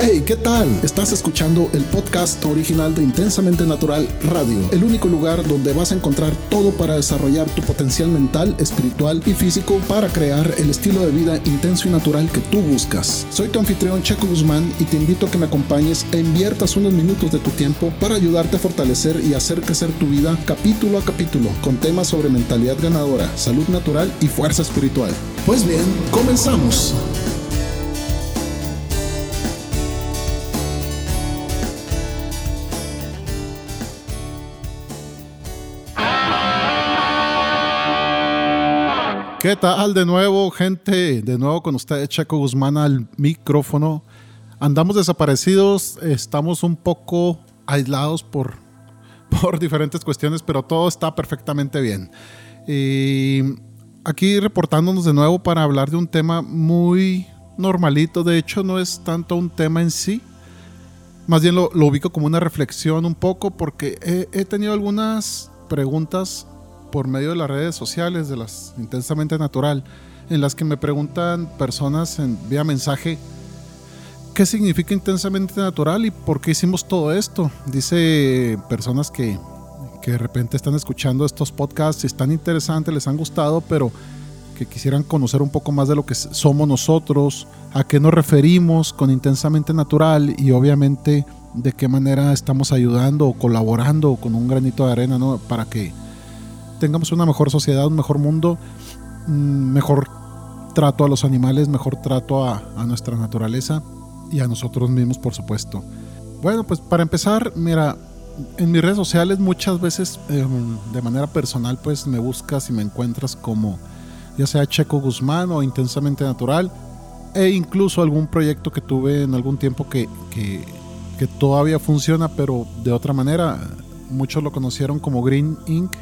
Hey, ¿qué tal? Estás escuchando el podcast original de Intensamente Natural Radio, el único lugar donde vas a encontrar todo para desarrollar tu potencial mental, espiritual y físico para crear el estilo de vida intenso y natural que tú buscas. Soy tu anfitrión Checo Guzmán y te invito a que me acompañes e inviertas unos minutos de tu tiempo para ayudarte a fortalecer y hacer crecer tu vida capítulo a capítulo con temas sobre mentalidad ganadora, salud natural y fuerza espiritual. Pues bien, comenzamos. ¿Qué tal de nuevo, gente? De nuevo con ustedes, Checo Guzmán al micrófono. Andamos desaparecidos, estamos un poco aislados por, por diferentes cuestiones, pero todo está perfectamente bien. Y aquí reportándonos de nuevo para hablar de un tema muy normalito. De hecho, no es tanto un tema en sí. Más bien lo, ubico como una reflexión un poco porque he, he tenido algunas preguntas por medio de las redes sociales de las Intensamente Natural, en las que me preguntan personas en vía mensaje qué significa Intensamente Natural y por qué hicimos todo esto. Dice personas que, que de repente están escuchando estos podcasts están interesantes, les han gustado, pero que quisieran conocer un poco más de lo que somos nosotros, a qué nos referimos con Intensamente Natural y obviamente de qué manera estamos ayudando o colaborando con un granito de arena ¿no? para que tengamos una mejor sociedad, un mejor mundo, mm, mejor trato a los animales, mejor trato a, nuestra naturaleza y a nosotros mismos, por supuesto. Bueno, pues para empezar, mira, en mis redes sociales muchas veces em, de manera personal pues me buscas y me encuentras como ya sea Checo Guzmán o Intensamente Natural e incluso algún proyecto que tuve en algún tiempo que, que, que todavía funciona pero de otra manera. Muchos lo conocieron como Green Inc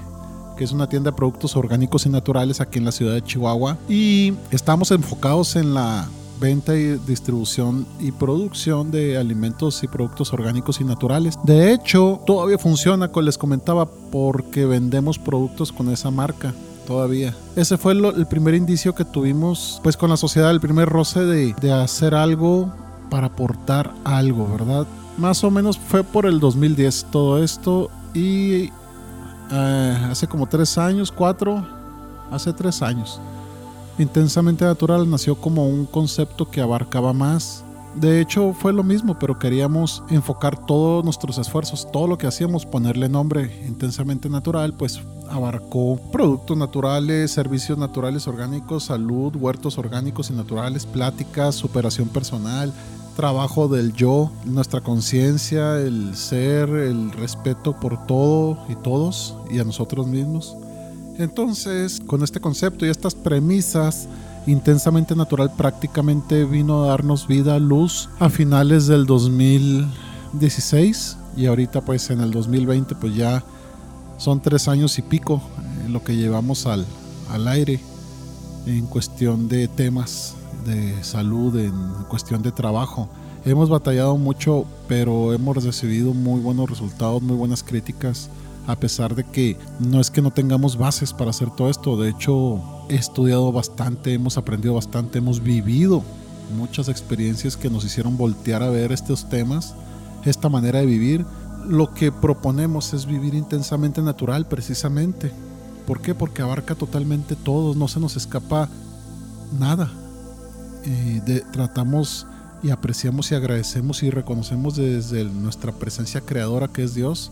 que es una tienda de productos orgánicos y naturales aquí en la ciudad de Chihuahua. Y estamos enfocados en la venta y distribución y producción de alimentos y productos orgánicos y naturales. De hecho, todavía funciona, como les comentaba, porque vendemos productos con esa marca todavía. Ese fue el primer indicio que tuvimos pues con la sociedad, el primer roce de, de hacer algo para aportar algo, ¿verdad? Más o menos fue por el 2010 todo esto y eh, hace como tres años, cuatro, hace tres años. Intensamente Natural nació como un concepto que abarcaba más. De hecho, fue lo mismo, pero queríamos enfocar todos nuestros esfuerzos, todo lo que hacíamos, ponerle nombre intensamente natural, pues abarcó productos naturales, servicios naturales orgánicos, salud, huertos orgánicos y naturales, pláticas, superación personal, trabajo del yo, nuestra conciencia, el ser, el respeto por todo y todos y a nosotros mismos. Entonces, con este concepto y estas premisas, intensamente natural prácticamente vino a darnos vida, luz a finales del 2016 y ahorita pues en el 2020 pues ya son tres años y pico en lo que llevamos al, al aire en cuestión de temas de salud, en cuestión de trabajo. Hemos batallado mucho, pero hemos recibido muy buenos resultados, muy buenas críticas, a pesar de que no es que no tengamos bases para hacer todo esto. De hecho, he estudiado bastante, hemos aprendido bastante, hemos vivido muchas experiencias que nos hicieron voltear a ver estos temas, esta manera de vivir. Lo que proponemos es vivir intensamente natural, precisamente. ¿Por qué? Porque abarca totalmente todo, no se nos escapa nada tratamos y apreciamos y agradecemos y reconocemos desde nuestra presencia creadora que es Dios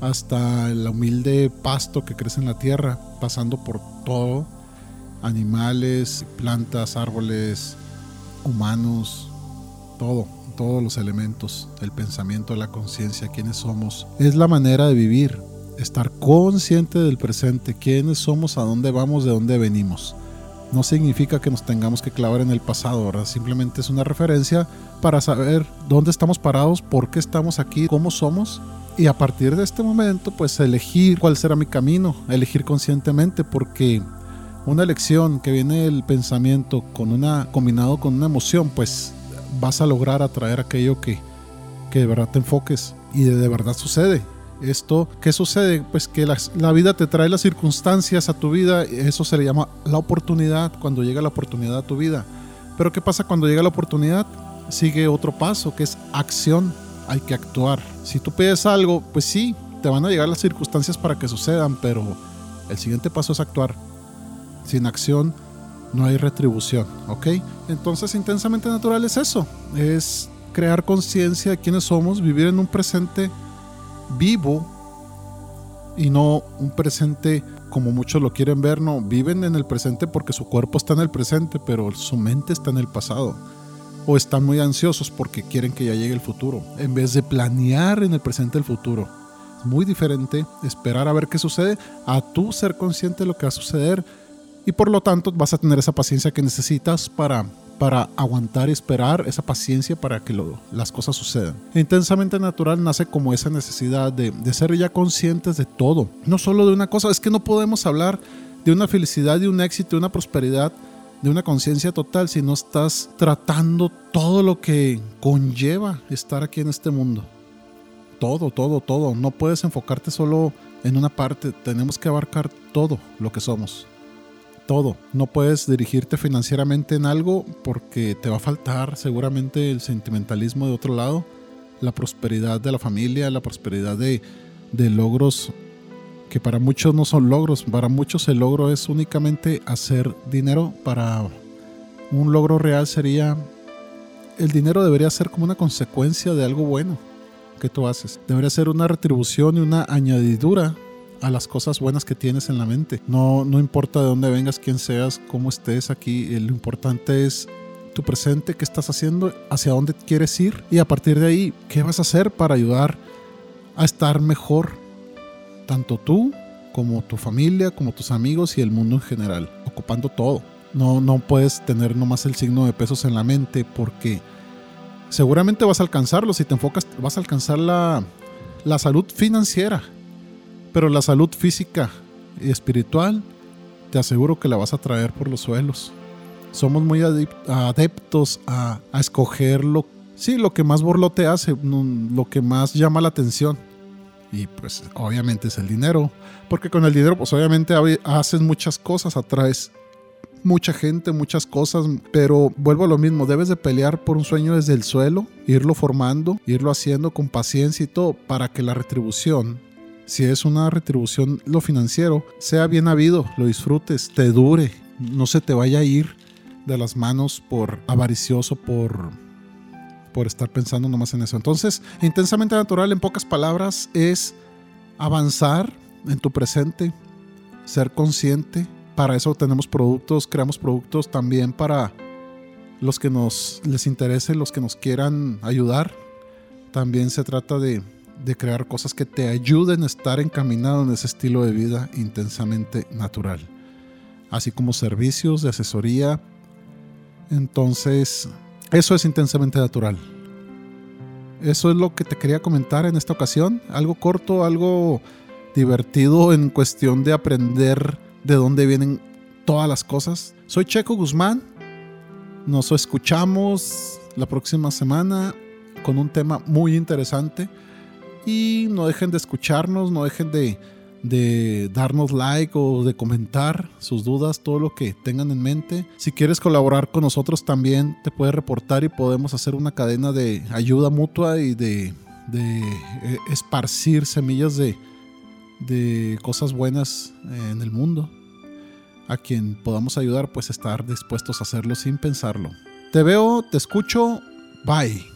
hasta el humilde pasto que crece en la tierra, pasando por todo, animales, plantas, árboles, humanos, todo, todos los elementos, el pensamiento, la conciencia, quiénes somos. Es la manera de vivir, estar consciente del presente, quiénes somos, a dónde vamos, de dónde venimos no significa que nos tengamos que clavar en el pasado, ¿verdad? Simplemente es una referencia para saber dónde estamos parados, por qué estamos aquí, cómo somos. Y a partir de este momento, pues elegir cuál será mi camino, elegir conscientemente, porque una elección que viene del pensamiento con una, combinado con una emoción, pues vas a lograr atraer aquello que, que de verdad te enfoques y de verdad sucede. Esto, ¿qué sucede? Pues que la, vida te trae las circunstancias a tu vida, eso se le llama la oportunidad, cuando llega la oportunidad a tu vida. Pero ¿qué pasa cuando llega la oportunidad? sigue otro paso que es acción. Hay que actuar. Si tú pides algo, pues sí, te van a llegar las circunstancias para que sucedan, pero el siguiente paso es actuar. Sin acción no hay retribución, ¿ok? Entonces intensamente natural es eso, es crear conciencia de quiénes somos, vivir en un presente vivo y no un presente como muchos lo quieren ver, no, viven en el presente porque su cuerpo está en el presente, pero su mente está en el pasado. O están muy ansiosos porque quieren que ya llegue el futuro, en vez de planear en el presente el futuro. Es muy diferente esperar a ver qué sucede a tú ser consciente de lo que va a suceder y por lo tanto vas a tener esa paciencia que necesitas para para aguantar y esperar, esa paciencia para que las cosas sucedan. Intensamente natural nace como esa necesidad de, de ser ya conscientes de todo, no solo de una cosa, es que no podemos hablar de una felicidad, de un éxito, de una prosperidad, de una conciencia total si no estás tratando todo lo que conlleva estar aquí en este mundo. Todo, todo, todo. No puedes enfocarte solo en una parte, tenemos que abarcar todo lo que somos todo. No puedes dirigirte financieramente en algo porque te va a faltar seguramente el sentimentalismo de otro lado, la prosperidad de la familia, la prosperidad de, de logros que para muchos no son logros, para muchos el logro es únicamente hacer dinero, para un logro real sería, el dinero debería ser como una consecuencia de algo bueno que tú haces, debería ser una retribución y una añadidura a las cosas buenas que tienes en la mente. No, no importa de dónde vengas, quién seas, cómo estés aquí, eh, lo importante es tu presente, qué estás haciendo, hacia dónde quieres ir y a partir de ahí, qué vas a hacer para ayudar a estar mejor, tanto tú como tu familia, como tus amigos y el mundo en general, ocupando todo. No, no puedes tener nomás el signo de pesos en la mente porque seguramente vas a alcanzarlo. Si te enfocas, vas a alcanzar la, la salud financiera pero la salud física y espiritual, te aseguro que la vas a traer por los suelos. Somos muy adeptos a, escoger lo, sí, lo que más borlote hace, lo que más llama la atención. Y pues obviamente es el dinero. Porque con el dinero pues obviamente haces muchas cosas, atraes mucha gente, muchas cosas, pero vuelvo a lo mismo, debes de pelear por un sueño desde el suelo, irlo formando, irlo haciendo con paciencia y todo, para que la retribución si es una retribución lo financiero, sea bien habido, lo disfrutes, te dure, no se te vaya a ir de las manos por avaricioso, por, por estar pensando nomás en eso. Entonces, intensamente natural, en pocas palabras, es avanzar en tu presente, ser consciente. Para eso tenemos productos, creamos productos también para los que nos les interese, los que nos quieran ayudar. También se trata de de crear cosas que te ayuden a estar encaminado en ese estilo de vida intensamente natural, así como servicios de asesoría. Entonces, eso es intensamente natural. Eso es lo que te quería comentar en esta ocasión, algo corto, algo divertido en cuestión de aprender de dónde vienen todas las cosas. Soy Checo Guzmán, nos escuchamos la próxima semana con un tema muy interesante. Y no dejen de escucharnos, no dejen de, de darnos like o de comentar sus dudas, todo lo que tengan en mente. Si quieres colaborar con nosotros también te puedes reportar y podemos hacer una cadena de ayuda mutua y de, de eh, esparcir semillas de, de cosas buenas en el mundo. A quien podamos ayudar, pues estar dispuestos a hacerlo sin pensarlo. Te veo, te escucho, bye.